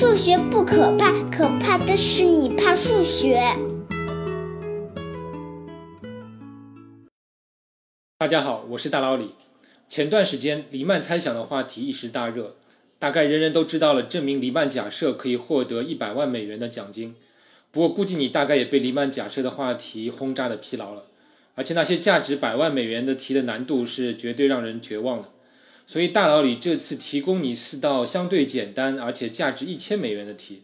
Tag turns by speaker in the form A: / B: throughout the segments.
A: 数学不可怕，可怕的是你怕数学。
B: 大家好，我是大老李。前段时间黎曼猜想的话题一时大热，大概人人都知道了证明黎曼假设可以获得一百万美元的奖金。不过估计你大概也被黎曼假设的话题轰炸的疲劳了，而且那些价值百万美元的题的难度是绝对让人绝望的。所以大佬里这次提供你四道相对简单而且价值一千美元的题，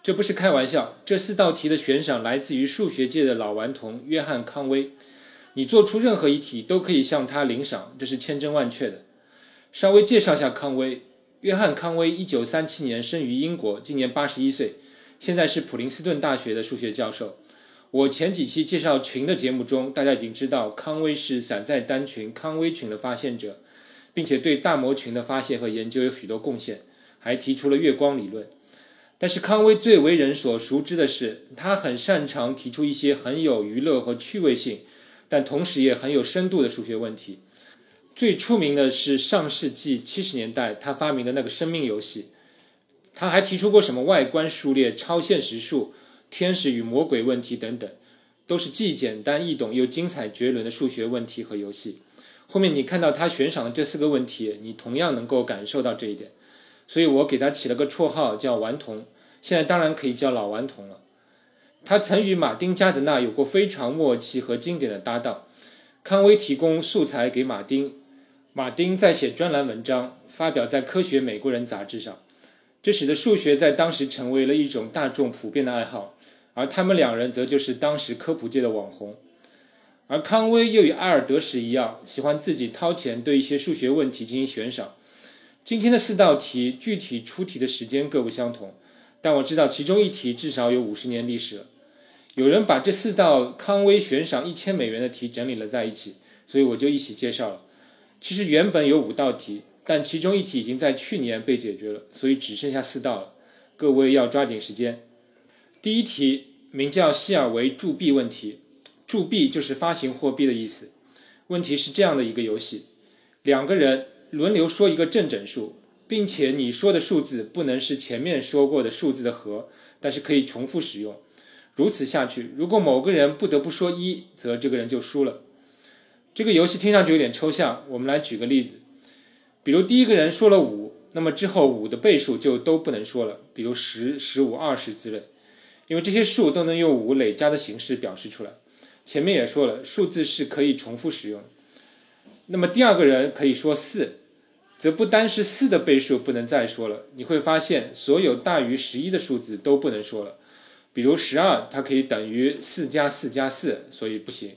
B: 这不是开玩笑。这四道题的悬赏来自于数学界的老顽童约翰康威，你做出任何一题都可以向他领赏，这是千真万确的。稍微介绍下康威，约翰康威一九三七年生于英国，今年八十一岁，现在是普林斯顿大学的数学教授。我前几期介绍群的节目中，大家已经知道康威是散在单群康威群的发现者。并且对大模群的发现和研究有许多贡献，还提出了月光理论。但是康威最为人所熟知的是，他很擅长提出一些很有娱乐和趣味性，但同时也很有深度的数学问题。最出名的是上世纪七十年代他发明的那个生命游戏。他还提出过什么外观数列、超现实数、天使与魔鬼问题等等，都是既简单易懂又精彩绝伦的数学问题和游戏。后面你看到他悬赏的这四个问题，你同样能够感受到这一点，所以我给他起了个绰号叫“顽童”，现在当然可以叫老顽童了。他曾与马丁·加德纳有过非常默契和经典的搭档，康威提供素材给马丁，马丁在写专栏文章，发表在《科学美国人》杂志上，这使得数学在当时成为了一种大众普遍的爱好，而他们两人则就是当时科普界的网红。而康威又与埃尔德什一样，喜欢自己掏钱对一些数学问题进行悬赏。今天的四道题具体出题的时间各不相同，但我知道其中一题至少有五十年历史了。有人把这四道康威悬赏一千美元的题整理了在一起，所以我就一起介绍了。其实原本有五道题，但其中一题已经在去年被解决了，所以只剩下四道了。各位要抓紧时间。第一题名叫希尔维铸币问题。铸币就是发行货币的意思。问题是这样的一个游戏：两个人轮流说一个正整数，并且你说的数字不能是前面说过的数字的和，但是可以重复使用。如此下去，如果某个人不得不说一，则这个人就输了。这个游戏听上去有点抽象，我们来举个例子。比如第一个人说了五，那么之后五的倍数就都不能说了，比如十、十五、二十之类，因为这些数都能用五累加的形式表示出来。前面也说了，数字是可以重复使用。那么第二个人可以说四，则不单是四的倍数不能再说了。你会发现，所有大于十一的数字都不能说了。比如十二，它可以等于四加四加四，所以不行。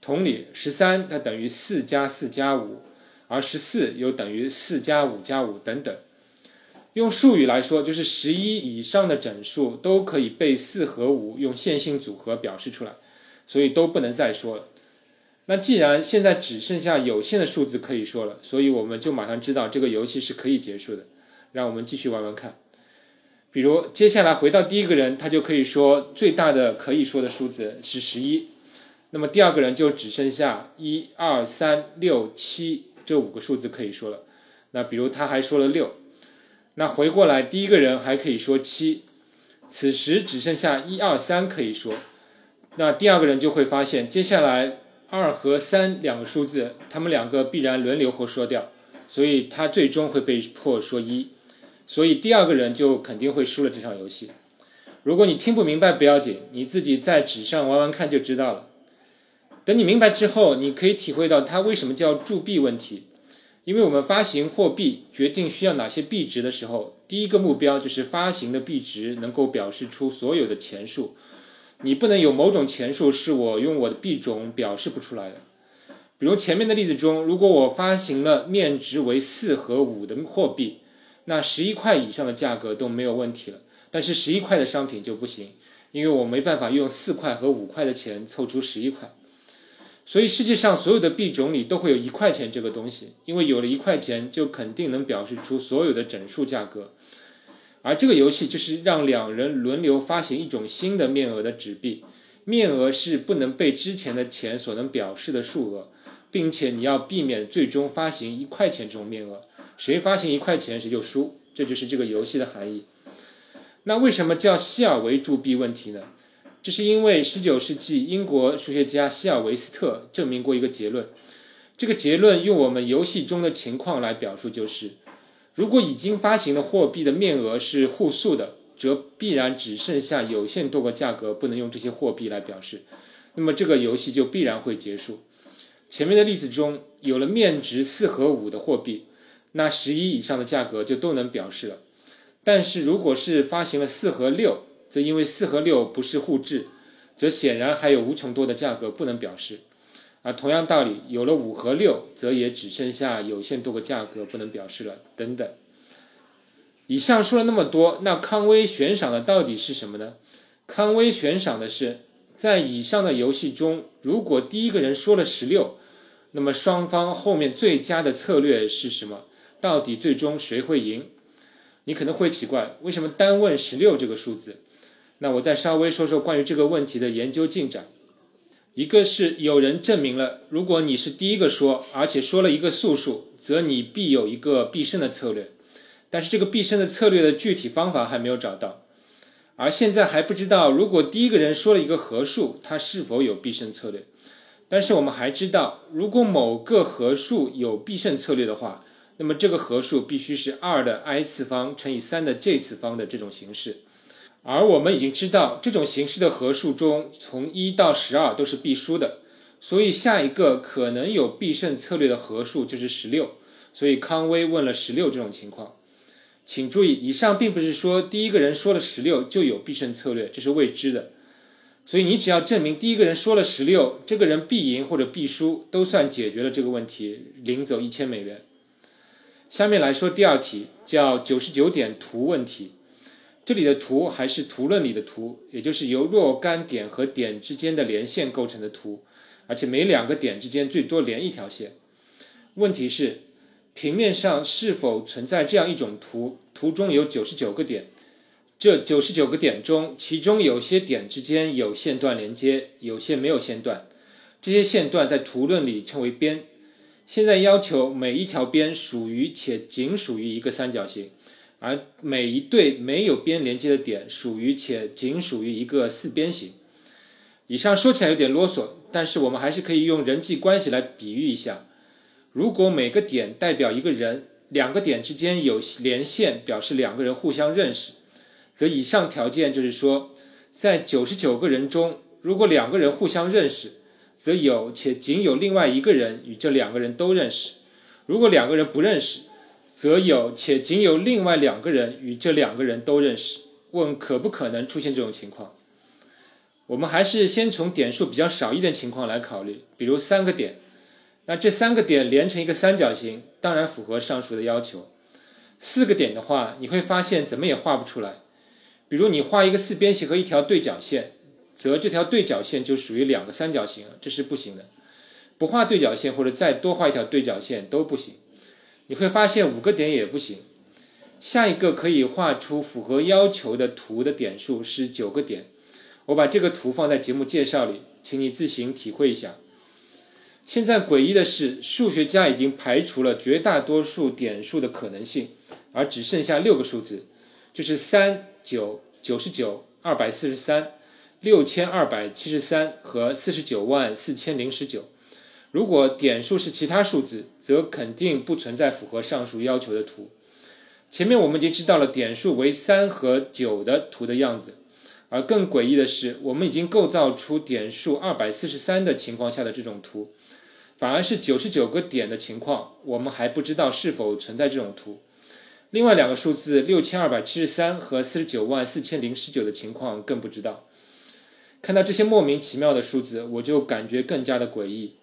B: 同理，十三它等于四加四加五，而十四又等于四加五加五等等。用术语来说，就是十一以上的整数都可以被四和五用线性组合表示出来。所以都不能再说了。那既然现在只剩下有限的数字可以说了，所以我们就马上知道这个游戏是可以结束的。让我们继续玩玩看。比如接下来回到第一个人，他就可以说最大的可以说的数字是十一。那么第二个人就只剩下一二三六七这五个数字可以说了。那比如他还说了六，那回过来第一个人还可以说七，此时只剩下一二三可以说。那第二个人就会发现，接下来二和三两个数字，他们两个必然轮流或说掉，所以他最终会被迫说一，所以第二个人就肯定会输了这场游戏。如果你听不明白不要紧，你自己在纸上玩玩看就知道了。等你明白之后，你可以体会到它为什么叫铸币问题，因为我们发行货币决定需要哪些币值的时候，第一个目标就是发行的币值能够表示出所有的钱数。你不能有某种钱数是我用我的币种表示不出来的，比如前面的例子中，如果我发行了面值为四和五的货币，那十一块以上的价格都没有问题了，但是十一块的商品就不行，因为我没办法用四块和五块的钱凑出十一块，所以世界上所有的币种里都会有一块钱这个东西，因为有了一块钱就肯定能表示出所有的整数价格。而这个游戏就是让两人轮流发行一种新的面额的纸币，面额是不能被之前的钱所能表示的数额，并且你要避免最终发行一块钱这种面额，谁发行一块钱谁就输，这就是这个游戏的含义。那为什么叫希尔维铸币问题呢？这是因为19世纪英国数学家希尔维斯特证明过一个结论。这个结论用我们游戏中的情况来表述，就是如果已经发行的货币的面额是互数的，则必然只剩下有限多个价格不能用这些货币来表示，那么这个游戏就必然会结束。前面的例子中有了面值四和五的货币，那十一以上的价格就都能表示了。但是如果是发行了四和六，则因为四和六不是互质，则显然还有无穷多的价格不能表示。啊，同样道理，有了五和六，则也只剩下有限多个价格不能表示了。等等。以上说了那么多，那康威悬赏的到底是什么呢？康威悬赏的是，在以上的游戏中，如果第一个人说了十六，那么双方后面最佳的策略是什么？到底最终谁会赢？你可能会奇怪，为什么单问十六这个数字？那我再稍微说说关于这个问题的研究进展。一个是有人证明了，如果你是第一个说，而且说了一个素数，则你必有一个必胜的策略。但是这个必胜的策略的具体方法还没有找到，而现在还不知道，如果第一个人说了一个合数，他是否有必胜策略。但是我们还知道，如果某个合数有必胜策略的话，那么这个合数必须是二的 i 次方乘以三的 j 次方的这种形式。而我们已经知道，这种形式的合数中，从一到十二都是必输的，所以下一个可能有必胜策略的合数就是十六。所以康威问了十六这种情况。请注意，以上并不是说第一个人说了十六就有必胜策略，这是未知的。所以你只要证明第一个人说了十六，这个人必赢或者必输，都算解决了这个问题，领走一千美元。下面来说第二题，叫九十九点图问题。这里的图还是图论里的图，也就是由若干点和点之间的连线构成的图，而且每两个点之间最多连一条线。问题是，平面上是否存在这样一种图？图中有九十九个点，这九十九个点中，其中有些点之间有线段连接，有些没有线段。这些线段在图论里称为边。现在要求每一条边属于且仅属于一个三角形。而每一对没有边连接的点属于且仅属于一个四边形。以上说起来有点啰嗦，但是我们还是可以用人际关系来比喻一下。如果每个点代表一个人，两个点之间有连线，表示两个人互相认识，则以上条件就是说，在九十九个人中，如果两个人互相认识，则有且仅有另外一个人与这两个人都认识；如果两个人不认识，则有且仅有另外两个人与这两个人都认识。问可不可能出现这种情况？我们还是先从点数比较少一点情况来考虑，比如三个点。那这三个点连成一个三角形，当然符合上述的要求。四个点的话，你会发现怎么也画不出来。比如你画一个四边形和一条对角线，则这条对角线就属于两个三角形，这是不行的。不画对角线或者再多画一条对角线都不行。你会发现五个点也不行。下一个可以画出符合要求的图的点数是九个点。我把这个图放在节目介绍里，请你自行体会一下。现在诡异的是，数学家已经排除了绝大多数点数的可能性，而只剩下六个数字，就是三九九十九二百四十三六千二百七十三和四十九万四千零十九。如果点数是其他数字，则肯定不存在符合上述要求的图。前面我们已经知道了点数为三和九的图的样子，而更诡异的是，我们已经构造出点数二百四十三的情况下的这种图，反而是九十九个点的情况，我们还不知道是否存在这种图。另外两个数字六千二百七十三和四十九万四千零十九的情况更不知道。看到这些莫名其妙的数字，我就感觉更加的诡异。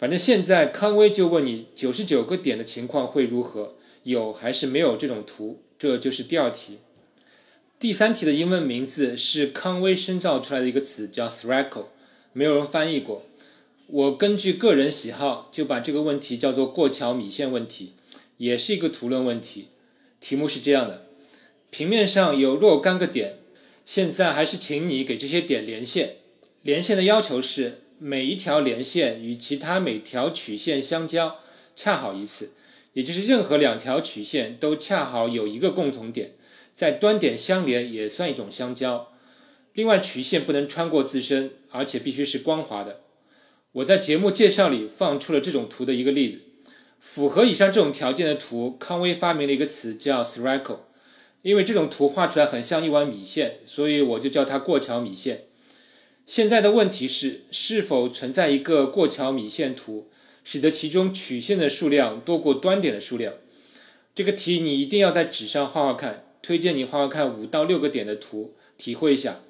B: 反正现在康威就问你九十九个点的情况会如何？有还是没有这种图？这就是第二题。第三题的英文名字是康威深造出来的一个词，叫 Thracle，没有人翻译过。我根据个人喜好就把这个问题叫做过桥米线问题，也是一个图论问题。题目是这样的：平面上有若干个点，现在还是请你给这些点连线。连线的要求是。每一条连线与其他每条曲线相交恰好一次，也就是任何两条曲线都恰好有一个共同点，在端点相连也算一种相交。另外，曲线不能穿过自身，而且必须是光滑的。我在节目介绍里放出了这种图的一个例子。符合以上这种条件的图，康威发明了一个词叫 spherical。因为这种图画出来很像一碗米线，所以我就叫它过桥米线。现在的问题是，是否存在一个过桥米线图，使得其中曲线的数量多过端点的数量？这个题你一定要在纸上画画看，推荐你画画看五到六个点的图，体会一下。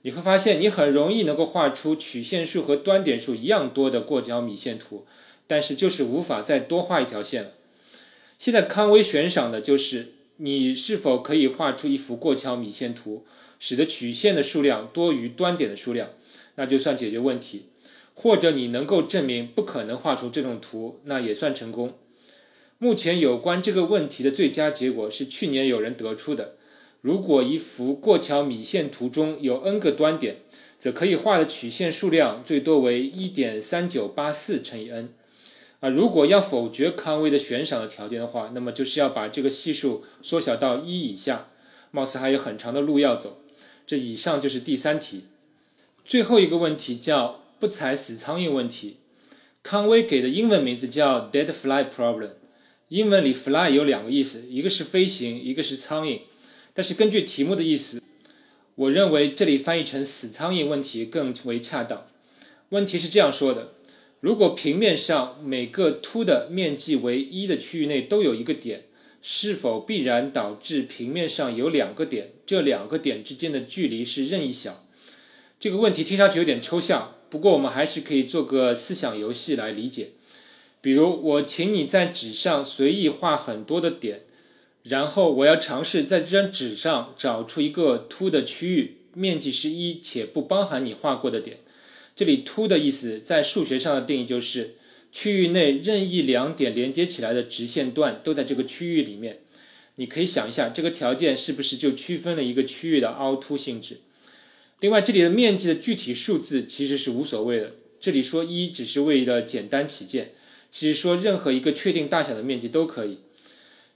B: 你会发现，你很容易能够画出曲线数和端点数一样多的过桥米线图，但是就是无法再多画一条线了。现在康威悬赏的就是你是否可以画出一幅过桥米线图，使得曲线的数量多于端点的数量，那就算解决问题；或者你能够证明不可能画出这种图，那也算成功。目前有关这个问题的最佳结果是去年有人得出的。如果一幅过桥米线图中有 n 个端点，则可以画的曲线数量最多为1.3984乘以 n。啊，如果要否决康威的悬赏的条件的话，那么就是要把这个系数缩小到一以下。貌似还有很长的路要走。这以上就是第三题。最后一个问题叫不踩死苍蝇问题。康威给的英文名字叫 Dead Fly Problem。英文里 fly 有两个意思，一个是飞行，一个是苍蝇。但是根据题目的意思，我认为这里翻译成“死苍蝇”问题更为恰当。问题是这样说的：如果平面上每个凸的面积为一的区域内都有一个点，是否必然导致平面上有两个点？这两个点之间的距离是任意小？这个问题听上去有点抽象，不过我们还是可以做个思想游戏来理解。比如，我请你在纸上随意画很多的点。然后我要尝试在这张纸上找出一个凸的区域，面积是一且不包含你画过的点。这里“凸”的意思在数学上的定义就是区域内任意两点连接起来的直线段都在这个区域里面。你可以想一下，这个条件是不是就区分了一个区域的凹凸性质？另外，这里的面积的具体数字其实是无所谓的。这里说一只是为了简单起见，其实说任何一个确定大小的面积都可以。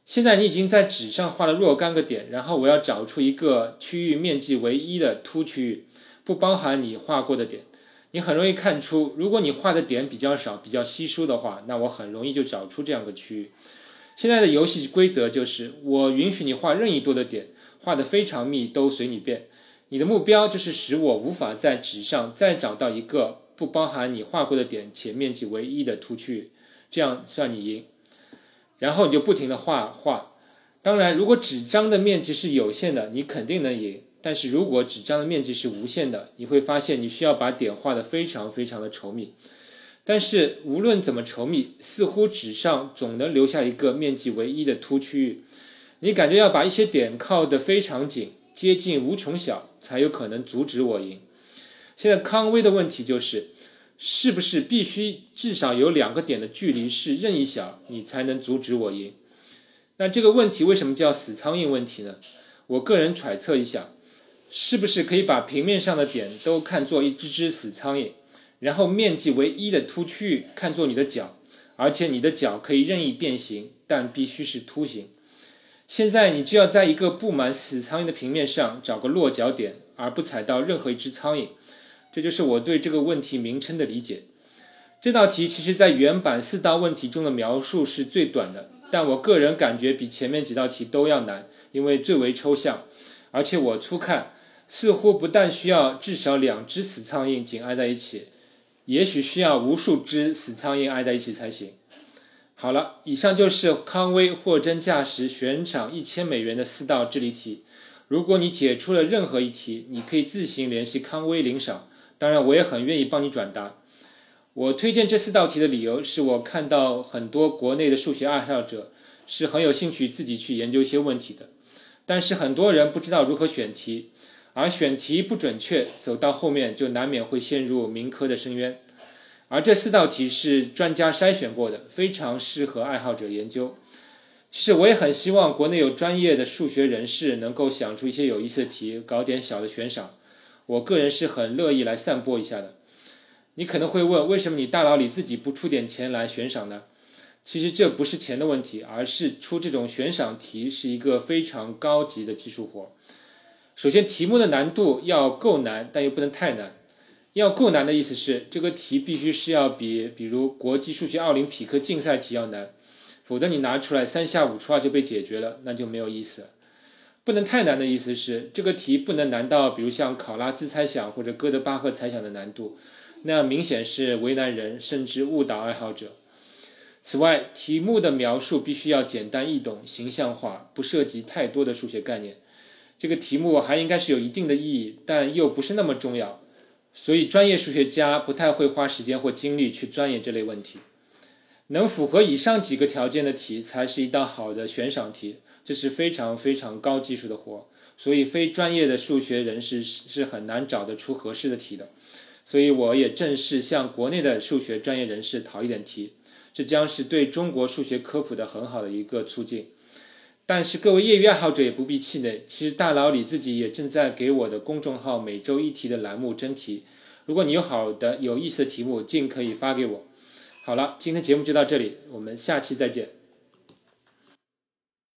B: 现在你已经在纸上画了若干个点，然后我要找出一个区域面积为一的凸区域，不包含你画过的点。你很容易看出，如果你画的点比较少、比较稀疏的话，那我很容易就找出这样个区域。现在的游戏规则就是，我允许你画任意多的点，画的非常密都随你便。你的目标就是使我无法在纸上再找到一个不包含你画过的点且面积为一的凸区域，这样算你赢。然后你就不停的画画，当然，如果纸张的面积是有限的，你肯定能赢。但是如果纸张的面积是无限的，你会发现你需要把点画的非常非常的稠密。但是无论怎么稠密，似乎纸上总能留下一个面积为一的凸区域。你感觉要把一些点靠得非常紧，接近无穷小，才有可能阻止我赢。现在康威的问题就是。是不是必须至少有两个点的距离是任意小，你才能阻止我赢？那这个问题为什么叫死苍蝇问题呢？我个人揣测一下，是不是可以把平面上的点都看作一只只死苍蝇，然后面积为一的凸区域看作你的脚，而且你的脚可以任意变形，但必须是凸形。现在你就要在一个布满死苍蝇的平面上找个落脚点，而不踩到任何一只苍蝇。这就是我对这个问题名称的理解。这道题其实在原版四道问题中的描述是最短的，但我个人感觉比前面几道题都要难，因为最为抽象，而且我初看似乎不但需要至少两只死苍蝇紧挨在一起，也许需要无数只死苍蝇挨在一起才行。好了，以上就是康威货真价实悬赏一千美元的四道智力题。如果你解出了任何一题，你可以自行联系康威领赏。当然，我也很愿意帮你转达。我推荐这四道题的理由是我看到很多国内的数学爱好者是很有兴趣自己去研究一些问题的，但是很多人不知道如何选题，而选题不准确，走到后面就难免会陷入民科的深渊。而这四道题是专家筛选过的，非常适合爱好者研究。其实我也很希望国内有专业的数学人士能够想出一些有意思的题，搞点小的悬赏。我个人是很乐意来散播一下的。你可能会问，为什么你大佬里自己不出点钱来悬赏呢？其实这不是钱的问题，而是出这种悬赏题是一个非常高级的技术活。首先，题目的难度要够难，但又不能太难。要够难的意思是，这个题必须是要比，比如国际数学奥林匹克竞赛题要难，否则你拿出来三下五除二就被解决了，那就没有意思。不能太难的意思是，这个题不能难到，比如像考拉兹猜想或者哥德巴赫猜想的难度，那样明显是为难人，甚至误导爱好者。此外，题目的描述必须要简单易懂、形象化，不涉及太多的数学概念。这个题目还应该是有一定的意义，但又不是那么重要。所以，专业数学家不太会花时间或精力去钻研这类问题。能符合以上几个条件的题，才是一道好的悬赏题。这是非常非常高技术的活，所以非专业的数学人士是是很难找得出合适的题的。所以，我也正式向国内的数学专业人士讨一点题，这将是对中国数学科普的很好的一个促进。但是各位业余爱好者也不必气馁，其实大佬李自己也正在给我的公众号每周一题的栏目征题。如果你有好的有意思的题目，尽可以发给我。好了，今天节目就到这里，我们下期再见。